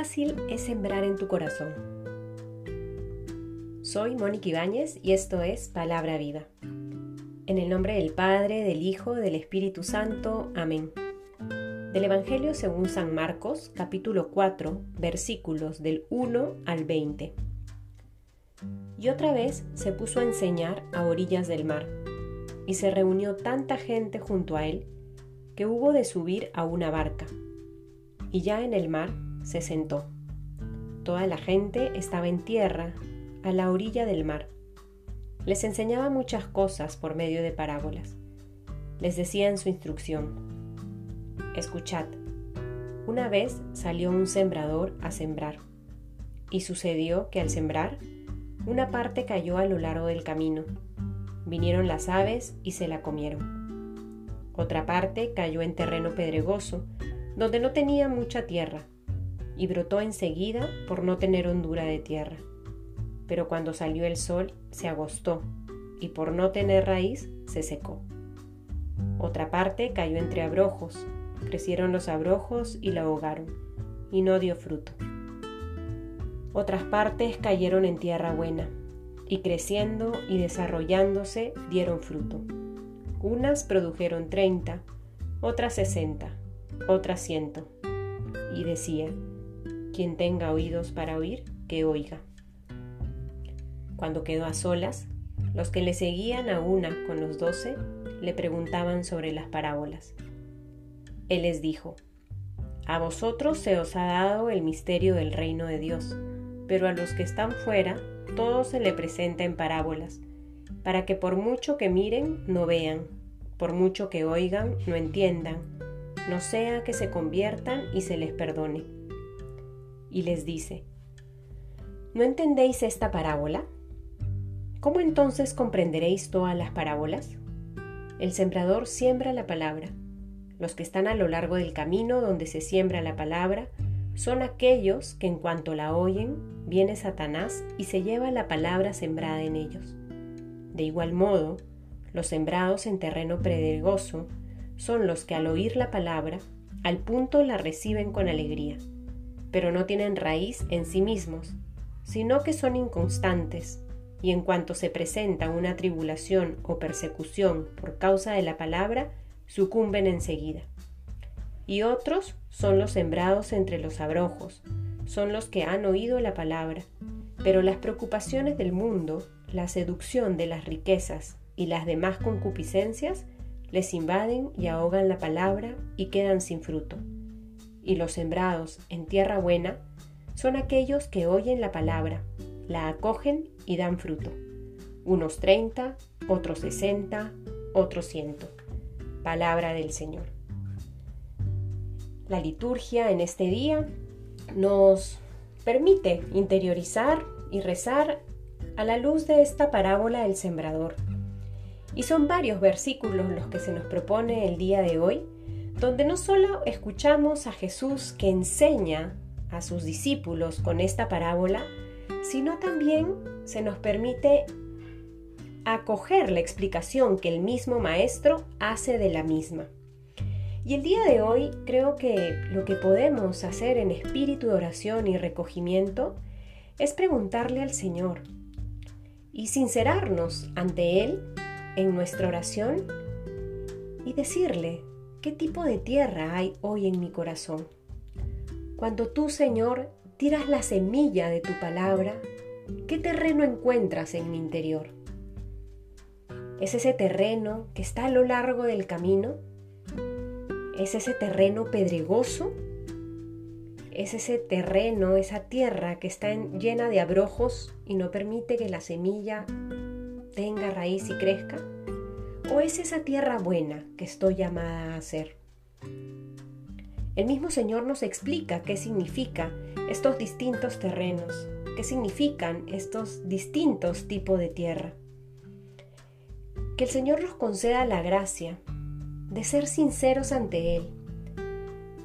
es sembrar en tu corazón. Soy Mónica Ibáñez y esto es Palabra Viva. En el nombre del Padre, del Hijo, del Espíritu Santo. Amén. Del Evangelio según San Marcos, capítulo 4, versículos del 1 al 20. Y otra vez se puso a enseñar a orillas del mar, y se reunió tanta gente junto a él que hubo de subir a una barca. Y ya en el mar se sentó. Toda la gente estaba en tierra, a la orilla del mar. Les enseñaba muchas cosas por medio de parábolas. Les decía en su instrucción, escuchad, una vez salió un sembrador a sembrar, y sucedió que al sembrar, una parte cayó a lo largo del camino. Vinieron las aves y se la comieron. Otra parte cayó en terreno pedregoso, donde no tenía mucha tierra, y brotó enseguida por no tener hondura de tierra. Pero cuando salió el sol se agostó y por no tener raíz se secó. Otra parte cayó entre abrojos, crecieron los abrojos y la ahogaron, y no dio fruto. Otras partes cayeron en tierra buena, y creciendo y desarrollándose dieron fruto. Unas produjeron treinta, otras sesenta, otras ciento. Y decía, quien tenga oídos para oír, que oiga. Cuando quedó a solas, los que le seguían a una con los doce le preguntaban sobre las parábolas. Él les dijo, A vosotros se os ha dado el misterio del reino de Dios, pero a los que están fuera todo se le presenta en parábolas, para que por mucho que miren no vean, por mucho que oigan no entiendan, no sea que se conviertan y se les perdone y les dice, ¿no entendéis esta parábola? ¿Cómo entonces comprenderéis todas las parábolas? El sembrador siembra la palabra. Los que están a lo largo del camino donde se siembra la palabra son aquellos que en cuanto la oyen, viene Satanás y se lleva la palabra sembrada en ellos. De igual modo, los sembrados en terreno pedregoso son los que al oír la palabra, al punto la reciben con alegría pero no tienen raíz en sí mismos, sino que son inconstantes, y en cuanto se presenta una tribulación o persecución por causa de la palabra, sucumben enseguida. Y otros son los sembrados entre los abrojos, son los que han oído la palabra, pero las preocupaciones del mundo, la seducción de las riquezas y las demás concupiscencias les invaden y ahogan la palabra y quedan sin fruto y los sembrados en tierra buena son aquellos que oyen la palabra, la acogen y dan fruto. Unos treinta, otros sesenta, otros ciento. Palabra del Señor. La liturgia en este día nos permite interiorizar y rezar a la luz de esta parábola del sembrador. Y son varios versículos los que se nos propone el día de hoy donde no solo escuchamos a Jesús que enseña a sus discípulos con esta parábola, sino también se nos permite acoger la explicación que el mismo Maestro hace de la misma. Y el día de hoy creo que lo que podemos hacer en espíritu de oración y recogimiento es preguntarle al Señor y sincerarnos ante Él en nuestra oración y decirle, ¿Qué tipo de tierra hay hoy en mi corazón? Cuando tú, Señor, tiras la semilla de tu palabra, ¿qué terreno encuentras en mi interior? ¿Es ese terreno que está a lo largo del camino? ¿Es ese terreno pedregoso? ¿Es ese terreno, esa tierra que está llena de abrojos y no permite que la semilla tenga raíz y crezca? ¿O es esa tierra buena que estoy llamada a ser? El mismo Señor nos explica qué significa estos distintos terrenos, qué significan estos distintos tipos de tierra. Que el Señor nos conceda la gracia de ser sinceros ante Él,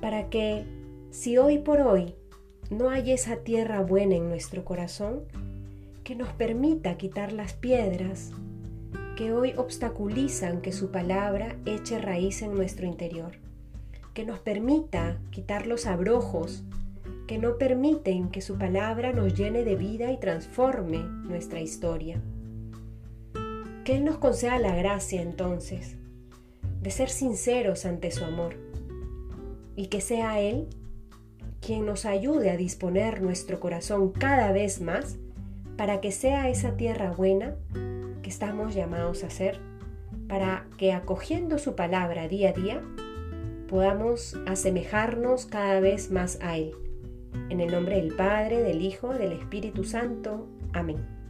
para que si hoy por hoy no hay esa tierra buena en nuestro corazón, que nos permita quitar las piedras que hoy obstaculizan que su palabra eche raíz en nuestro interior, que nos permita quitar los abrojos que no permiten que su palabra nos llene de vida y transforme nuestra historia. Que Él nos conceda la gracia entonces de ser sinceros ante su amor y que sea Él quien nos ayude a disponer nuestro corazón cada vez más para que sea esa tierra buena que estamos llamados a ser, para que acogiendo su palabra día a día podamos asemejarnos cada vez más a Él. En el nombre del Padre, del Hijo, del Espíritu Santo. Amén.